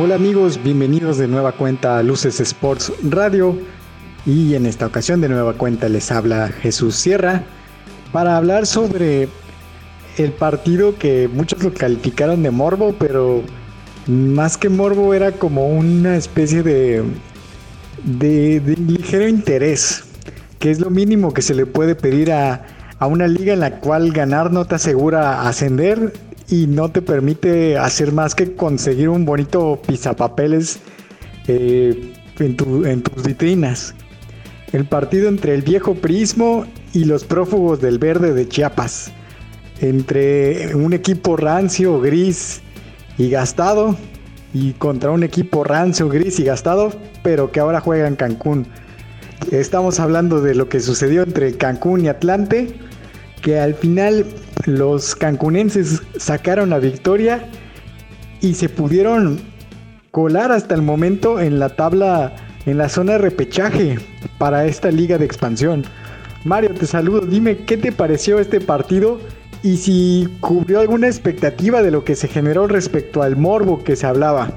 Hola amigos, bienvenidos de nueva cuenta a Luces Sports Radio. Y en esta ocasión de nueva cuenta les habla Jesús Sierra para hablar sobre el partido que muchos lo calificaron de morbo, pero más que morbo era como una especie de, de, ligero interés, que es lo mínimo que se le puede pedir a, a una liga en la cual ganar no te asegura ascender y no te permite hacer más que conseguir un bonito pizapapeles eh, en, tus vitrinas. El partido entre el viejo Prismo y los prófugos del verde de Chiapas. Entre un equipo rancio, gris y gastado y contra un equipo rancio, gris y gastado, pero que ahora juega en Cancún. Estamos hablando de lo que sucedió entre Cancún y Atlante, que al final los cancunenses sacaron la victoria y se pudieron colar hasta el momento en la tabla, en la zona de repechaje para esta liga de expansión. Mario, te saludo, dime qué te pareció este partido y si cubrió alguna expectativa de lo que se generó respecto al morbo que se hablaba.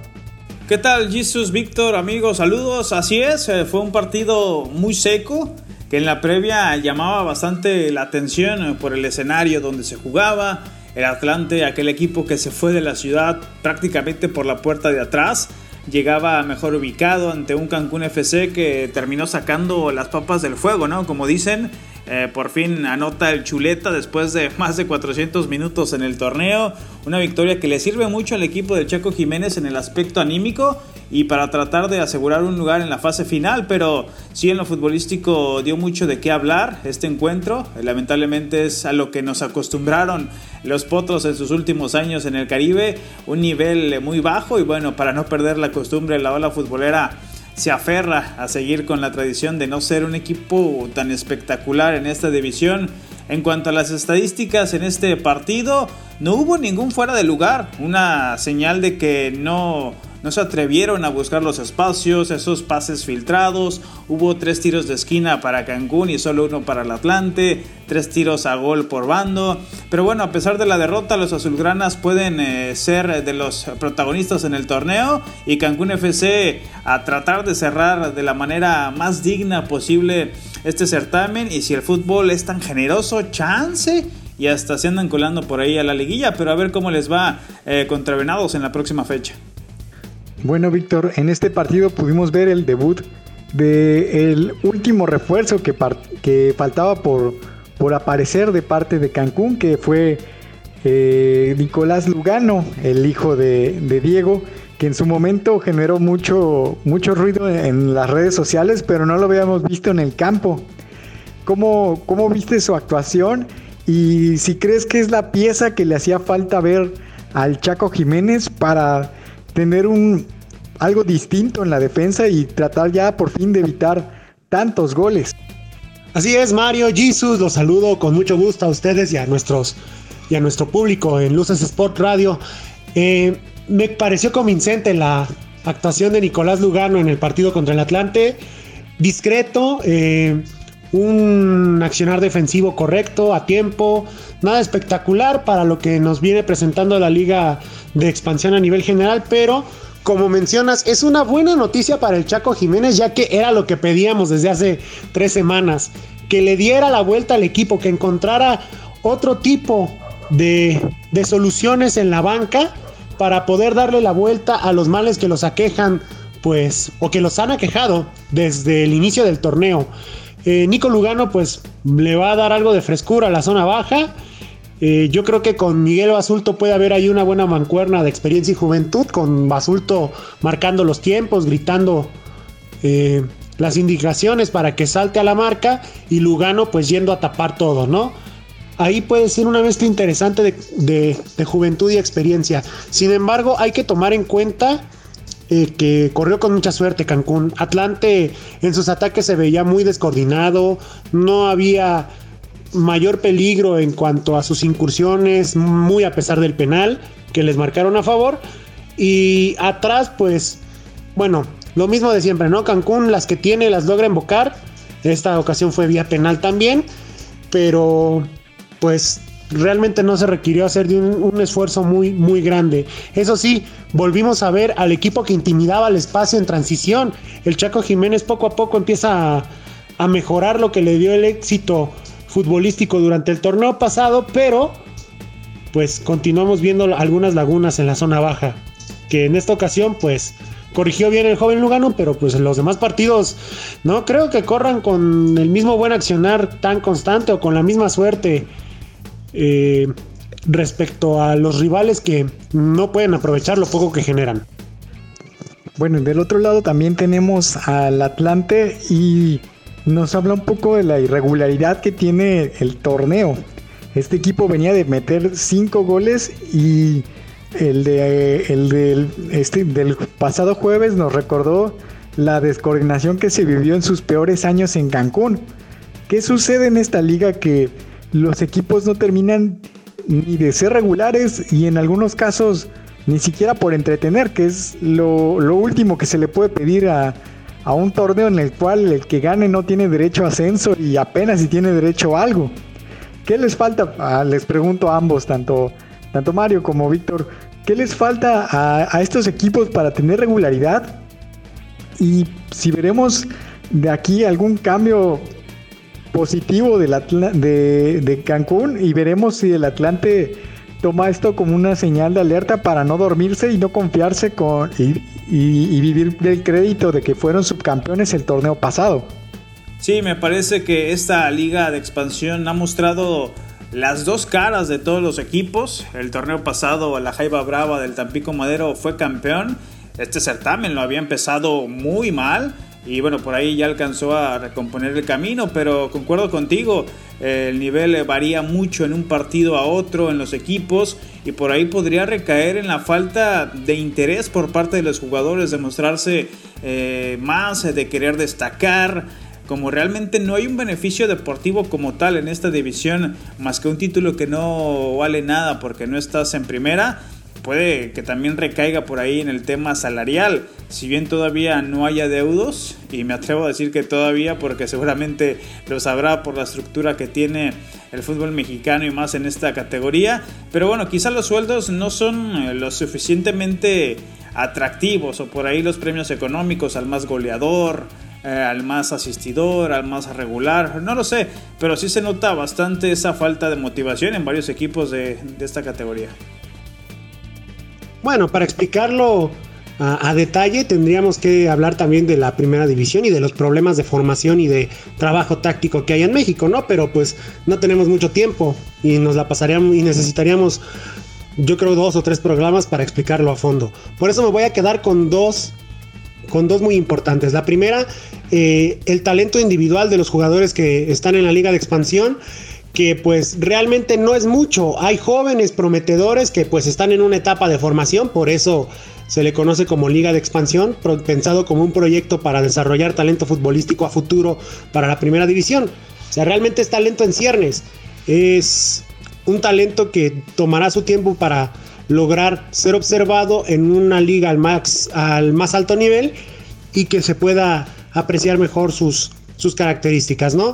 ¿Qué tal, Jesus, Víctor, amigos? Saludos. Así es, eh, fue un partido muy seco que en la previa llamaba bastante la atención por el escenario donde se jugaba. El Atlante, aquel equipo que se fue de la ciudad prácticamente por la puerta de atrás, llegaba mejor ubicado ante un Cancún FC que terminó sacando las papas del fuego, ¿no? Como dicen, eh, por fin anota el chuleta después de más de 400 minutos en el torneo. Una victoria que le sirve mucho al equipo de Chaco Jiménez en el aspecto anímico y para tratar de asegurar un lugar en la fase final. Pero sí en lo futbolístico dio mucho de qué hablar este encuentro. Lamentablemente es a lo que nos acostumbraron los potros en sus últimos años en el Caribe. Un nivel muy bajo y bueno, para no perder la costumbre, la ola futbolera se aferra a seguir con la tradición de no ser un equipo tan espectacular en esta división. En cuanto a las estadísticas en este partido, no hubo ningún fuera de lugar, una señal de que no no se atrevieron a buscar los espacios, esos pases filtrados. Hubo tres tiros de esquina para Cancún y solo uno para el Atlante. Tres tiros a gol por bando. Pero bueno, a pesar de la derrota, los azulgranas pueden eh, ser de los protagonistas en el torneo. Y Cancún FC a tratar de cerrar de la manera más digna posible este certamen. Y si el fútbol es tan generoso, chance y hasta se andan colando por ahí a la liguilla, pero a ver cómo les va eh, contra Venados en la próxima fecha. Bueno, Víctor, en este partido pudimos ver el debut del último refuerzo que, que faltaba por, por aparecer de parte de Cancún, que fue eh, Nicolás Lugano, el hijo de, Diego, que en su momento generó mucho, mucho ruido en las redes sociales, pero no lo habíamos visto en el campo. ¿Cómo, ¿Cómo viste su actuación? Y si crees que es la pieza que le hacía falta ver al Chaco Jiménez para tener un algo distinto en la defensa y tratar ya por fin de evitar tantos goles. Así es, Mario, Jesus, los saludo con mucho gusto a ustedes y a nuestros y a nuestro público en Luces Sport Radio. Eh, me pareció convincente la actuación de Nicolás Lugano en el partido contra el Atlante. Discreto, eh, un accionar defensivo correcto, a tiempo, nada espectacular para lo que nos viene presentando la liga de expansión a nivel general, pero como mencionas, es una buena noticia para el Chaco Jiménez, ya que era lo que pedíamos desde hace tres semanas, que le diera la vuelta al equipo, que encontrara otro tipo de, de soluciones en la banca para poder darle la vuelta a los males que los aquejan, pues, o que los han aquejado desde el inicio del torneo. Eh, Nico Lugano, pues, le va a dar algo de frescura a la zona baja eh, yo creo que con Miguel Basulto puede haber ahí una buena mancuerna de experiencia y juventud, con Basulto marcando los tiempos, gritando eh, las indicaciones para que salte a la marca y Lugano pues yendo a tapar todo, ¿no? Ahí puede ser una mezcla interesante de, juventud y experiencia. Sin embargo, hay que tomar en cuenta eh, que corrió con mucha suerte Cancún. Atlante en sus ataques se veía muy descoordinado, no había mayor peligro en cuanto a sus incursiones, muy a pesar del penal que les marcaron a favor. Y atrás, pues, bueno, lo mismo de siempre, ¿no? Cancún, las que tiene, las logra invocar. Esta ocasión fue vía penal también. Pero, pues, realmente no se requirió hacer de un, esfuerzo muy, muy grande. Eso sí, volvimos a ver al equipo que intimidaba el espacio en transición. El Chaco Jiménez poco a poco empieza a, a mejorar lo que le dio el éxito futbolístico durante el torneo pasado, pero pues continuamos viendo algunas lagunas en la zona baja, que en esta ocasión pues corrigió bien el joven Lugano, pero pues los demás partidos no creo que corran con el mismo buen accionar tan constante o con la misma suerte eh, respecto a los rivales que no pueden aprovechar lo poco que generan. Bueno, del otro lado también tenemos al Atlante y nos habla un poco de la irregularidad que tiene el torneo. Este equipo venía de meter 5 goles y el, de, el del, este, del pasado jueves nos recordó la descoordinación que se vivió en sus peores años en Cancún. ¿Qué sucede en esta liga que los equipos no terminan ni de ser regulares y en algunos casos ni siquiera por entretener, que es lo, último que se le puede pedir a, a, un torneo en el cual el que gane no tiene derecho a ascenso y apenas si tiene derecho a algo? ¿Qué les falta? Ah, les pregunto a ambos, tanto, tanto Mario como Víctor, ¿qué les falta a, estos equipos para tener regularidad? Y si veremos de aquí algún cambio positivo del de, de, Cancún y veremos si el Atlante toma esto como una señal de alerta para no dormirse y no confiarse con y, y vivir del crédito de que fueron subcampeones el torneo pasado. Sí, me parece que esta liga de expansión ha mostrado las dos caras de todos los equipos. El torneo pasado, la Jaiba Brava del Tampico Madero fue campeón. Este certamen lo había empezado muy mal y bueno, por ahí ya alcanzó a recomponer el camino, pero concuerdo contigo, el nivel varía mucho en un partido a otro en los equipos y por ahí podría recaer en la falta de interés por parte de los jugadores de mostrarse eh, más, de querer destacar como realmente no hay un beneficio deportivo como tal en esta división, más que un título que no vale nada porque no estás en primera, puede que también recaiga por ahí en el tema salarial. Si bien todavía no haya deudos, y me atrevo a decir que todavía porque seguramente lo sabrá por la estructura que tiene el fútbol mexicano y más en esta categoría, pero bueno, quizá los sueldos no son eh, lo suficientemente atractivos o por ahí los premios económicos al más goleador, eh, al más asistidor, al más regular, no lo sé, pero sí se nota bastante esa falta de motivación en varios equipos de, esta categoría. Bueno, para explicarlo a, detalle tendríamos que hablar también de la primera división y de los problemas de formación y de trabajo táctico que hay en México, ¿no? Pero pues no tenemos mucho tiempo y nos la pasaríamos y necesitaríamos yo creo dos o tres programas para explicarlo a fondo. Por eso me voy a quedar con dos con dos muy importantes. La primera, eh, el talento individual de los jugadores que están en la liga de expansión que pues realmente no es mucho. Hay jóvenes prometedores que pues están en una etapa de formación, por eso se le conoce como Liga de Expansión, pensado como un proyecto para desarrollar talento futbolístico a futuro para la primera división. O sea, realmente es talento en ciernes. Es un talento que tomará su tiempo para lograr ser observado en una liga al, max, al más alto nivel y que se pueda apreciar mejor sus, sus características, ¿no?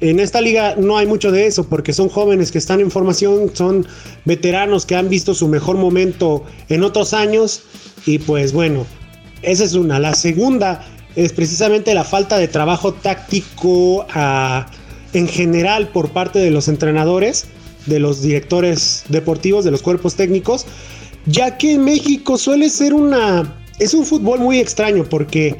En esta liga no hay mucho de eso porque son jóvenes que están en formación, son veteranos que han visto su mejor momento en otros años y pues bueno, esa es una. La segunda es precisamente la falta de trabajo táctico ah, en general por parte de los entrenadores de los directores deportivos, de los cuerpos técnicos, ya que en México suele ser una... Es un fútbol muy extraño porque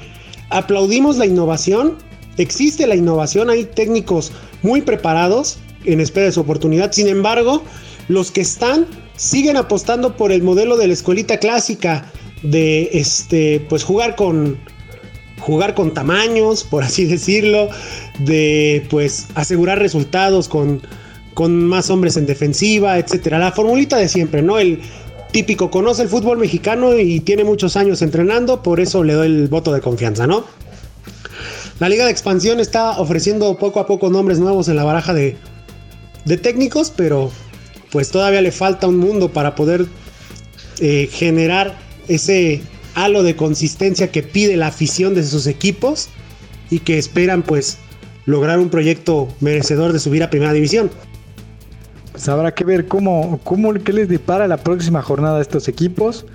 aplaudimos la innovación, existe la innovación, hay técnicos muy preparados en espera de su oportunidad, sin embargo, los que están siguen apostando por el modelo de la escuelita clásica de este pues jugar con jugar con tamaños, por así decirlo, de pues asegurar resultados con con más hombres en defensiva, etcétera. La formulita de siempre, ¿no? El típico conoce el fútbol mexicano y tiene muchos años entrenando, por eso le doy el voto de confianza, ¿no? La Liga de Expansión está ofreciendo poco a poco nombres nuevos en la baraja de, de técnicos, pero pues todavía le falta un mundo para poder eh, generar ese halo de consistencia que pide la afición de sus equipos y que esperan pues lograr un proyecto merecedor de subir a primera división. pues habrá que ver cómo, cómo qué les depara la próxima jornada a estos equipos.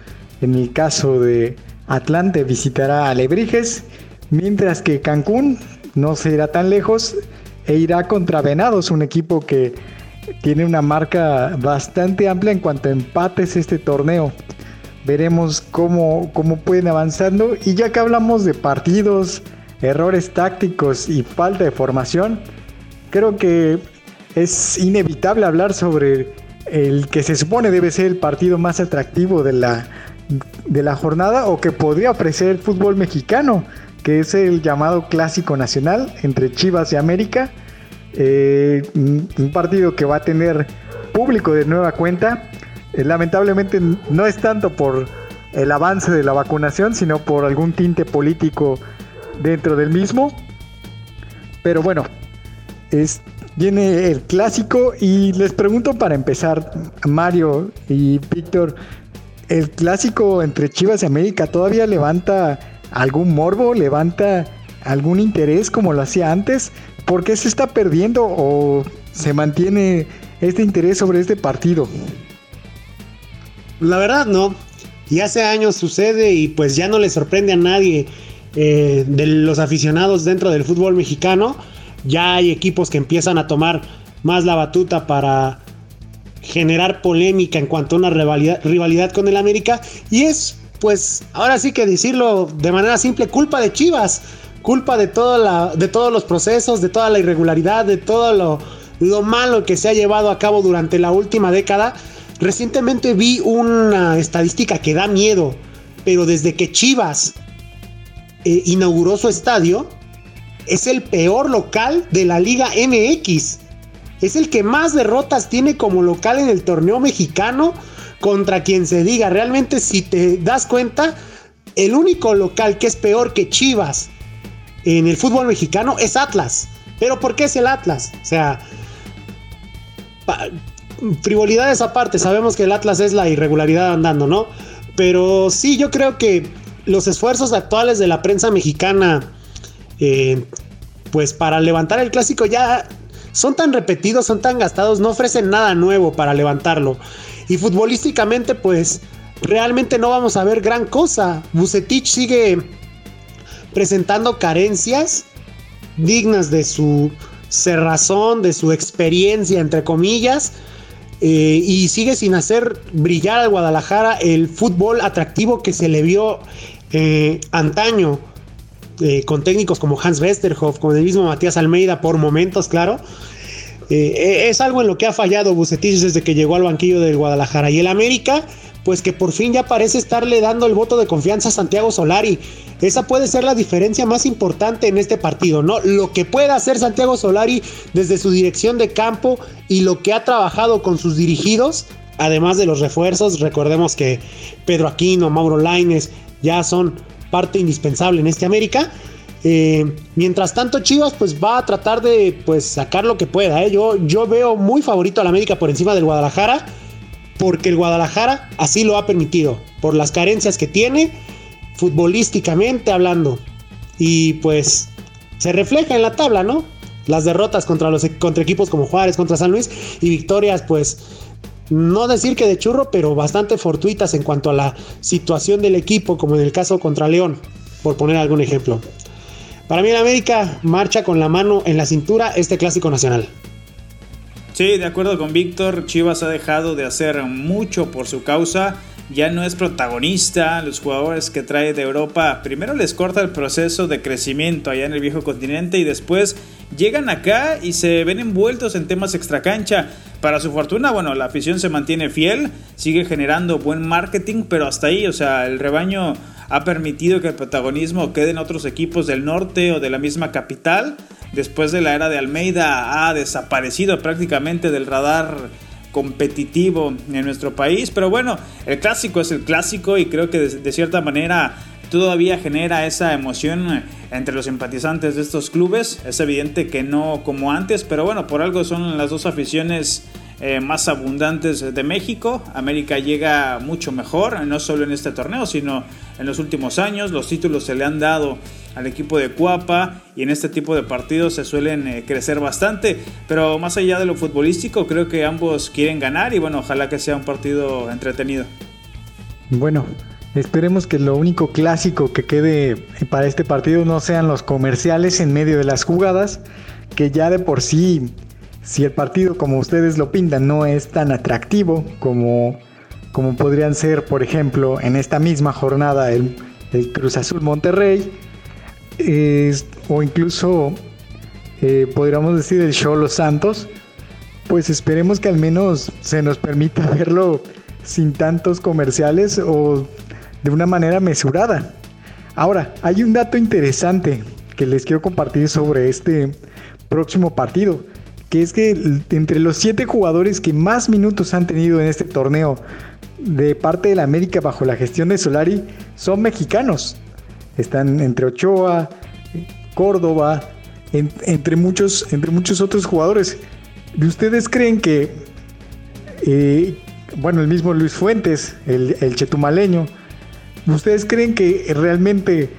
En el caso de Atlante visitará a Lebrijes, mientras que Cancún no se irá tan lejos e irá contra Venados, un equipo que tiene una marca bastante amplia en cuanto a empates este torneo. Veremos cómo, cómo pueden avanzando. Y ya que hablamos de partidos, errores tácticos y falta de formación, creo que es inevitable hablar sobre el que se supone debe ser el partido más atractivo de la, de la jornada o que podría ofrecer el fútbol mexicano, que es el llamado Clásico Nacional entre Chivas y América. Eh, un partido que va a tener público de nueva cuenta. Eh, lamentablemente no es tanto por el avance de la vacunación, sino por algún tinte político dentro del mismo. Pero bueno, es, viene el clásico y les pregunto para empezar, Mario y Víctor, ¿el clásico entre Chivas y América todavía levanta algún morbo, levanta algún interés como lo hacía antes? ¿Por qué se está perdiendo o se mantiene este interés sobre este partido? La verdad no. Y hace años sucede y pues ya no le sorprende a nadie eh, de los aficionados dentro del fútbol mexicano. Ya hay equipos que empiezan a tomar más la batuta para generar polémica en cuanto a una rivalidad, rivalidad con el América. Y es, pues, ahora sí que decirlo de manera simple, culpa de Chivas culpa de, toda de todos los procesos, de toda la irregularidad, de todo lo, lo malo que se ha llevado a cabo durante la última década. Recientemente vi una estadística que da miedo, pero desde que Chivas eh, inauguró su estadio, es el peor local de la Liga MX. Es el que más derrotas tiene como local en el torneo mexicano contra quien se diga. Realmente si te das cuenta, el único local que es peor que Chivas en el fútbol mexicano es Atlas. Pero ¿por qué es el Atlas? O sea, frivolidades aparte, sabemos que el Atlas es la irregularidad andando, ¿no? Pero sí, yo creo que los esfuerzos actuales de la prensa mexicana, eh, pues para levantar el clásico ya son tan repetidos, son tan gastados, no ofrecen nada nuevo para levantarlo. Y futbolísticamente, pues realmente no vamos a ver gran cosa. Bucetich sigue presentando carencias dignas de su cerrazón, de su experiencia, entre comillas, eh, y sigue sin hacer brillar al Guadalajara el fútbol atractivo que se le vio eh, antaño. Eh, con técnicos como Hans Westerhoff, con el mismo Matías Almeida, por momentos, claro. es algo en lo que ha fallado Bucetich desde que llegó al banquillo del Guadalajara. Y el América, pues que por fin ya parece estarle dando el voto de confianza a Santiago Solari. Esa puede ser la diferencia más importante en este partido, ¿no? Lo que puede hacer Santiago Solari desde su dirección de campo y lo que ha trabajado con sus dirigidos, además de los refuerzos. Recordemos que Pedro Aquino, Mauro Laines ya son parte indispensable en este América. Eh, mientras tanto, Chivas pues va a tratar de pues sacar lo que pueda. ¿eh? Yo, yo veo muy favorito al América por encima del Guadalajara porque el Guadalajara así lo ha permitido, por las carencias que tiene, futbolísticamente hablando. Y pues se refleja en la tabla, ¿no? Las derrotas contra, los, contra equipos como Juárez, contra San Luis y victorias, pues no decir que de churro, pero bastante fortuitas en cuanto a la situación del equipo, como en el caso contra León, por poner algún ejemplo. Para mí, el América marcha con la mano en la cintura este clásico nacional. Sí, de acuerdo con Víctor, Chivas ha dejado de hacer mucho por su causa. Ya no es protagonista, los jugadores que trae de Europa primero les corta el proceso de crecimiento allá en el viejo continente y después llegan acá y se ven envueltos en temas extracancha. Para su fortuna, bueno, la afición se mantiene fiel, sigue generando buen marketing, pero hasta ahí, o sea, el rebaño ha permitido que el protagonismo quede en otros equipos del norte o de la misma capital después de la era de Almeida ha desaparecido prácticamente del radar competitivo en nuestro país. Pero bueno, el clásico es el clásico y creo que de, cierta manera todavía genera esa emoción entre los simpatizantes de estos clubes. Es evidente que no como antes, pero bueno, por algo son las dos aficiones eh, más abundantes de México. América llega mucho mejor, no solo en este torneo, sino en los últimos años. Los títulos se le han dado al equipo de Cuapa y en este tipo de partidos se suelen eh, crecer bastante. Pero más allá de lo futbolístico, creo que ambos quieren ganar y bueno, ojalá que sea un partido entretenido. Bueno, esperemos que lo único clásico que quede para este partido no sean los comerciales en medio de las jugadas, que ya de por sí, si el partido como ustedes lo pintan no es tan atractivo como, como podrían ser, por ejemplo, en esta misma jornada el, Cruz Azul Monterrey, o incluso eh, podríamos decir el Show Los Santos, pues esperemos que al menos se nos permita verlo sin tantos comerciales o de una manera mesurada. Ahora, hay un dato interesante que les quiero compartir sobre este próximo partido, que es que entre los siete jugadores que más minutos han tenido en este torneo de parte de la América bajo la gestión de Solari son mexicanos. Están entre Ochoa, Córdoba, entre, muchos, entre muchos otros jugadores. ¿Ustedes creen que eh, bueno, el mismo Luis Fuentes, el, chetumaleño, ¿ustedes creen que realmente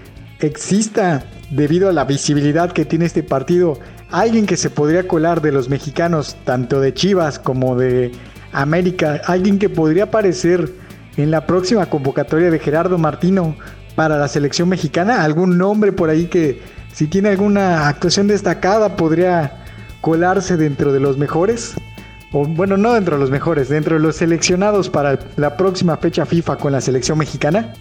exista, debido a la visibilidad que tiene este partido, alguien que se podría colar de los mexicanos, tanto de Chivas como de América, alguien que podría aparecer en la próxima convocatoria de Gerardo Martino para la selección mexicana? ¿Algún nombre por ahí que si tiene alguna actuación destacada podría colarse dentro de los mejores? bueno, no dentro de los mejores, dentro de los seleccionados para la próxima fecha FIFA con la selección mexicana?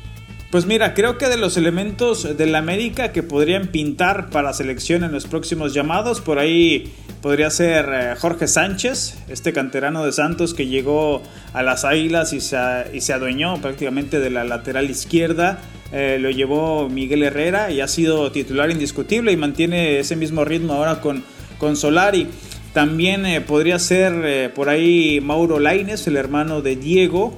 Pues mira, creo que de los elementos del América que podrían pintar para selección en los próximos llamados, por ahí podría ser eh, Jorge Sánchez, este canterano de Santos que llegó a las Águilas y se, y se adueñó prácticamente de la lateral izquierda. Eh, lo llevó Miguel Herrera y ha sido titular indiscutible y mantiene ese mismo ritmo ahora con, con Solari. También eh, podría ser por ahí Mauro Laines, el hermano de Diego,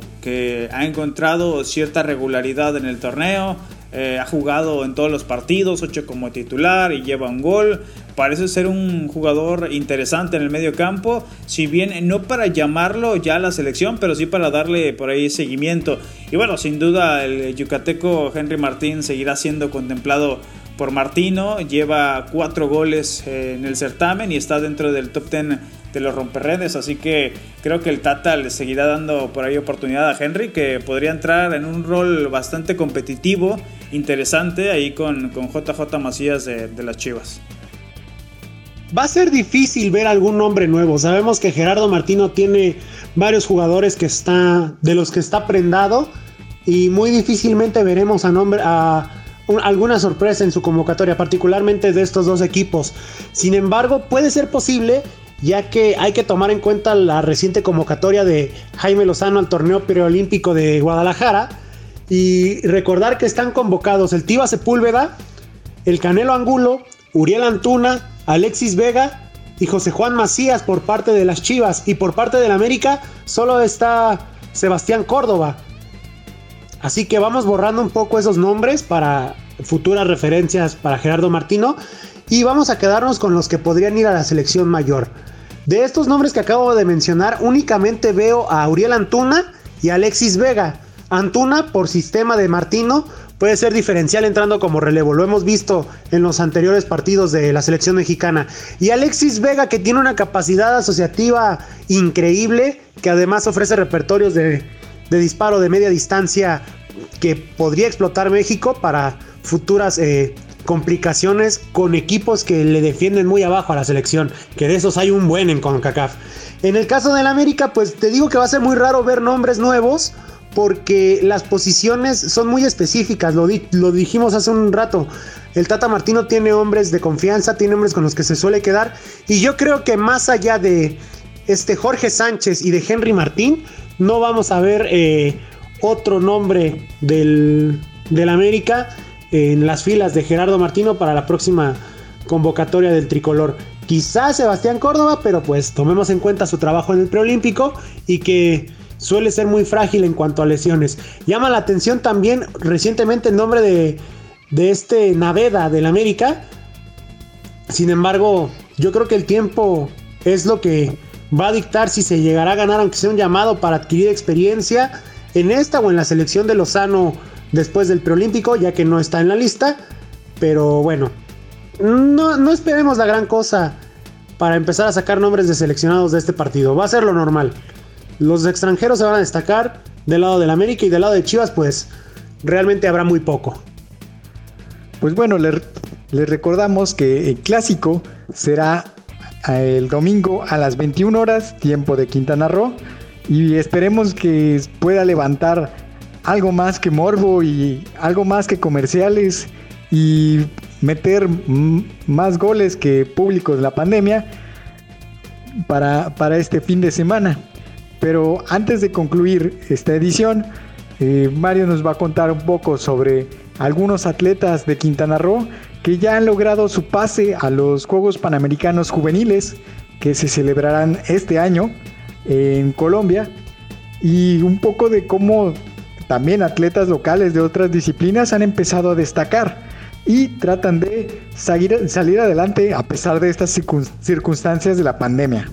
ha encontrado cierta regularidad en el torneo. Eh, ha jugado en todos los partidos, 8 como titular y lleva un gol. Parece ser un jugador interesante en el medio campo, si bien no para llamarlo ya a la selección, pero sí para darle por ahí seguimiento. Y bueno, sin duda el yucateco Henry Martín seguirá siendo contemplado por Martino, lleva cuatro goles eh, en el certamen y está dentro del top 10 de los romperredes, así que creo que el Tata le seguirá dando por ahí oportunidad a Henry, que podría entrar en un rol bastante competitivo, interesante, ahí con, con JJ Macías de, de las Chivas. Va a ser difícil ver algún nombre nuevo. Sabemos que Gerardo Martino tiene varios jugadores que está, de los que está prendado y muy difícilmente veremos a, nombre, a, alguna sorpresa en su convocatoria, particularmente de estos dos equipos. Sin embargo, puede ser posible ya que hay que tomar en cuenta la reciente convocatoria de Jaime Lozano al torneo preolímpico de Guadalajara y recordar que están convocados el Tiva Sepúlveda, el Canelo Angulo, Uriel Antuna, Alexis Vega y José Juan Macías por parte de las Chivas y por parte del América solo está Sebastián Córdoba. Así que vamos borrando un poco esos nombres para futuras referencias para Gerardo Martino y vamos a quedarnos con los que podrían ir a la selección mayor. De estos nombres que acabo de mencionar, únicamente veo a Uriel Antuna y Alexis Vega. Antuna, por sistema de Martino, puede ser diferencial entrando como relevo. Lo hemos visto en los anteriores partidos de la selección mexicana. Y Alexis Vega, que tiene una capacidad asociativa increíble, que además ofrece repertorios de, de disparo de media distancia que podría explotar México para futuras eh, complicaciones con equipos que le defienden muy abajo a la selección, que de esos hay un buen en CONCACAF. En el caso del América, pues te digo que va a ser muy raro ver nombres nuevos porque las posiciones son muy específicas, lo, dijimos hace un rato. El Tata Martino tiene hombres de confianza, tiene hombres con los que se suele quedar y yo creo que más allá de este Jorge Sánchez y de Henry Martín, no vamos a ver eh, otro nombre del, del América en las filas de Gerardo Martino para la próxima convocatoria del tricolor. Quizás Sebastián Córdoba, pero pues tomemos en cuenta su trabajo en el preolímpico y que suele ser muy frágil en cuanto a lesiones. Llama la atención también recientemente el nombre de, de este Naveda del América. Sin embargo, yo creo que el tiempo es lo que va a dictar si se llegará a ganar, aunque sea un llamado para adquirir experiencia en esta o en la selección de Lozano después del preolímpico, ya que no está en la lista. Pero bueno, no, no esperemos la gran cosa para empezar a sacar nombres de seleccionados de este partido. Va a ser lo normal. Los extranjeros se van a destacar del lado del América y del lado de Chivas, pues realmente habrá muy poco. Pues bueno, les, recordamos que el clásico será eh, el domingo a las 21 horas, tiempo de Quintana Roo, y esperemos que pueda levantar algo más que morbo y algo más que comerciales y meter más goles que públicos la pandemia para, para este fin de semana. Pero antes de concluir esta edición, eh, Mario nos va a contar un poco sobre algunos atletas de Quintana Roo que ya han logrado su pase a los Juegos Panamericanos Juveniles que se celebrarán este año en Colombia y un poco de cómo también atletas locales de otras disciplinas han empezado a destacar y tratan de salir adelante a pesar de estas circunstancias de la pandemia.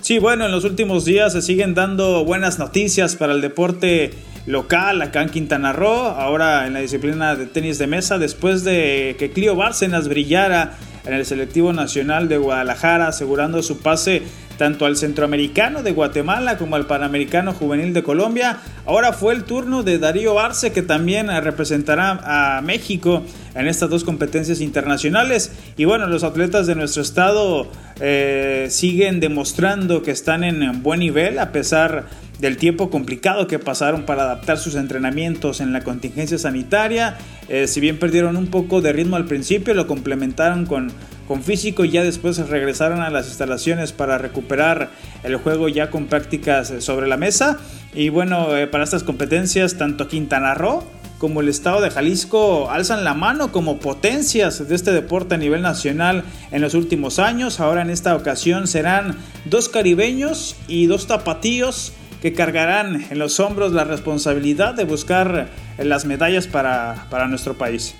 Sí, bueno, en los últimos días se siguen dando buenas noticias para el deporte local acá en Quintana Roo, ahora en la disciplina de tenis de mesa, después de que Clio Bárcenas brillara en el selectivo nacional de Guadalajara, asegurando su pase tanto al centroamericano de Guatemala como al panamericano juvenil de Colombia. Ahora fue el turno de Darío Arce que también representará a México en estas dos competencias internacionales. Y bueno, los atletas de nuestro estado eh, siguen demostrando que están en buen nivel a pesar del tiempo complicado que pasaron para adaptar sus entrenamientos en la contingencia sanitaria. Eh, si bien perdieron un poco de ritmo al principio, lo complementaron con con físico y ya después regresaron a las instalaciones para recuperar el juego ya con prácticas sobre la mesa. Y bueno, eh, para estas competencias tanto Quintana Roo como el estado de Jalisco alzan la mano como potencias de este deporte a nivel nacional en los últimos años. Ahora en esta ocasión serán dos caribeños y dos tapatíos que cargarán en los hombros la responsabilidad de buscar las medallas para, para nuestro país.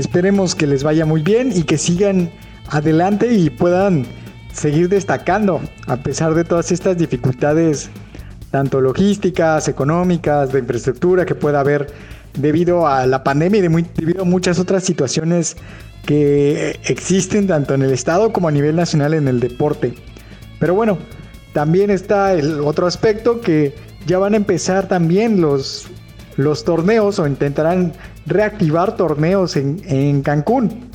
Esperemos que les vaya muy bien y que sigan adelante y puedan seguir destacando a pesar de todas estas dificultades, tanto logísticas, económicas, de infraestructura que pueda haber debido a la pandemia y debido a muchas otras situaciones que existen tanto en el estado como a nivel nacional en el deporte. Pero bueno, también está el otro aspecto que ya van a empezar también los, los torneos o intentarán reactivar torneos en, Cancún.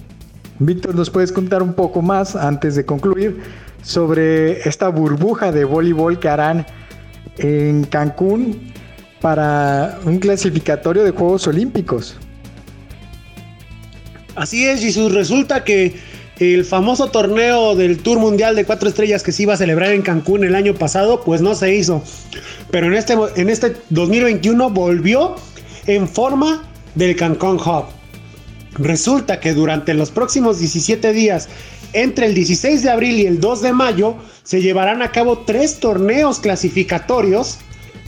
Víctor, ¿nos puedes contar un poco más antes de concluir sobre esta burbuja de voleibol que harán en Cancún para un clasificatorio de Juegos Olímpicos? Así es, Jesús. Resulta que el famoso torneo del Tour Mundial de Cuatro Estrellas que se iba a celebrar en Cancún el año pasado, pues no se hizo. Pero en este, en este 2021 volvió en forma del Cancún Hub. Resulta que durante los próximos 17 días, entre el 16 de abril y el 2 de mayo, se llevarán a cabo tres torneos clasificatorios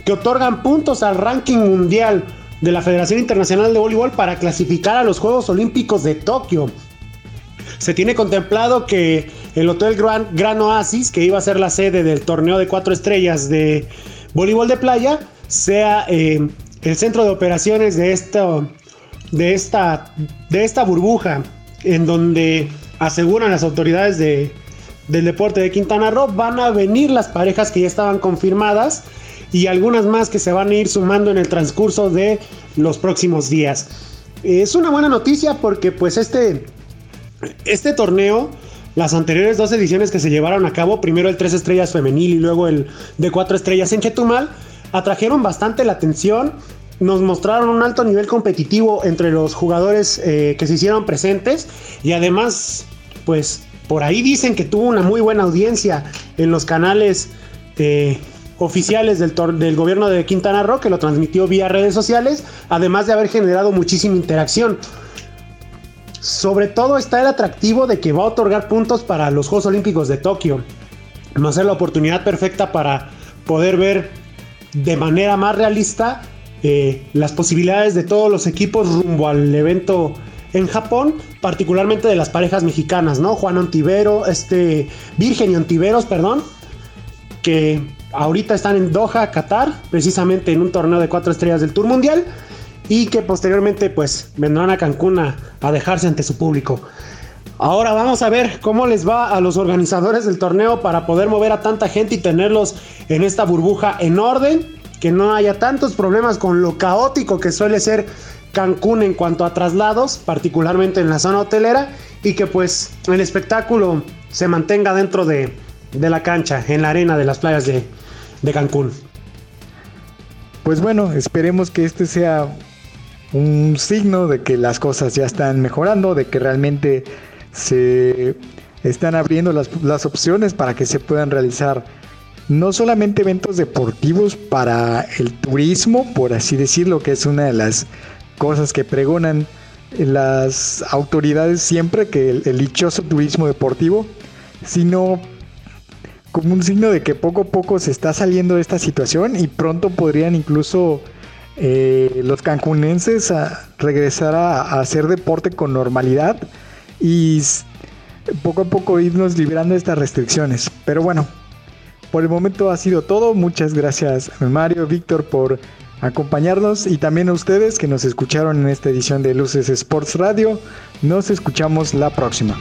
que otorgan puntos al ranking mundial de la Federación Internacional de Voleibol para clasificar a los Juegos Olímpicos de Tokio. Se tiene contemplado que el Hotel Gran, Oasis, que iba a ser la sede del torneo de cuatro estrellas de voleibol de playa, sea eh, el centro de operaciones de, esto, de, esta, de esta burbuja, en donde aseguran las autoridades de, del deporte de Quintana Roo, van a venir las parejas que ya estaban confirmadas y algunas más que se van a ir sumando en el transcurso de los próximos días. Es una buena noticia porque pues este, este torneo, las anteriores dos ediciones que se llevaron a cabo, primero el 3 estrellas femenil y luego el de 4 estrellas en Chetumal, atrajeron bastante la atención, nos mostraron un alto nivel competitivo entre los jugadores eh, que se hicieron presentes y además, pues por ahí dicen que tuvo una muy buena audiencia en los canales eh, oficiales del, del, gobierno de Quintana Roo, que lo transmitió vía redes sociales, además de haber generado muchísima interacción. Sobre todo está el atractivo de que va a otorgar puntos para los Juegos Olímpicos de Tokio. Va a ser la oportunidad perfecta para poder ver de manera más realista eh, las posibilidades de todos los equipos rumbo al evento en Japón, particularmente de las parejas mexicanas, ¿no? Juan Ontivero, este Virgen y Ontiveros, perdón, que ahorita están en Doha, Qatar, precisamente en un torneo de cuatro estrellas del Tour Mundial. Y que posteriormente pues vendrán a Cancún a, dejarse ante su público. Ahora vamos a ver cómo les va a los organizadores del torneo para poder mover a tanta gente y tenerlos en esta burbuja en orden, que no haya tantos problemas con lo caótico que suele ser Cancún en cuanto a traslados, particularmente en la zona hotelera, y que pues el espectáculo se mantenga dentro de, de la cancha, en la arena de las playas de, de Cancún. Pues bueno, esperemos que este sea un signo de que las cosas ya están mejorando, de que realmente se están abriendo las, las, opciones para que se puedan realizar no solamente eventos deportivos para el turismo, por así decirlo, que es una de las cosas que pregonan las autoridades siempre, que el, el dichoso turismo deportivo, sino como un signo de que poco a poco se está saliendo de esta situación y pronto podrían incluso eh, los cancunenses a regresar a, hacer deporte con normalidad y poco a poco irnos librando de estas restricciones. Pero bueno, por el momento ha sido todo. Muchas gracias Mario, Víctor por acompañarnos y también a ustedes que nos escucharon en esta edición de Luces Sports Radio. Nos escuchamos la próxima.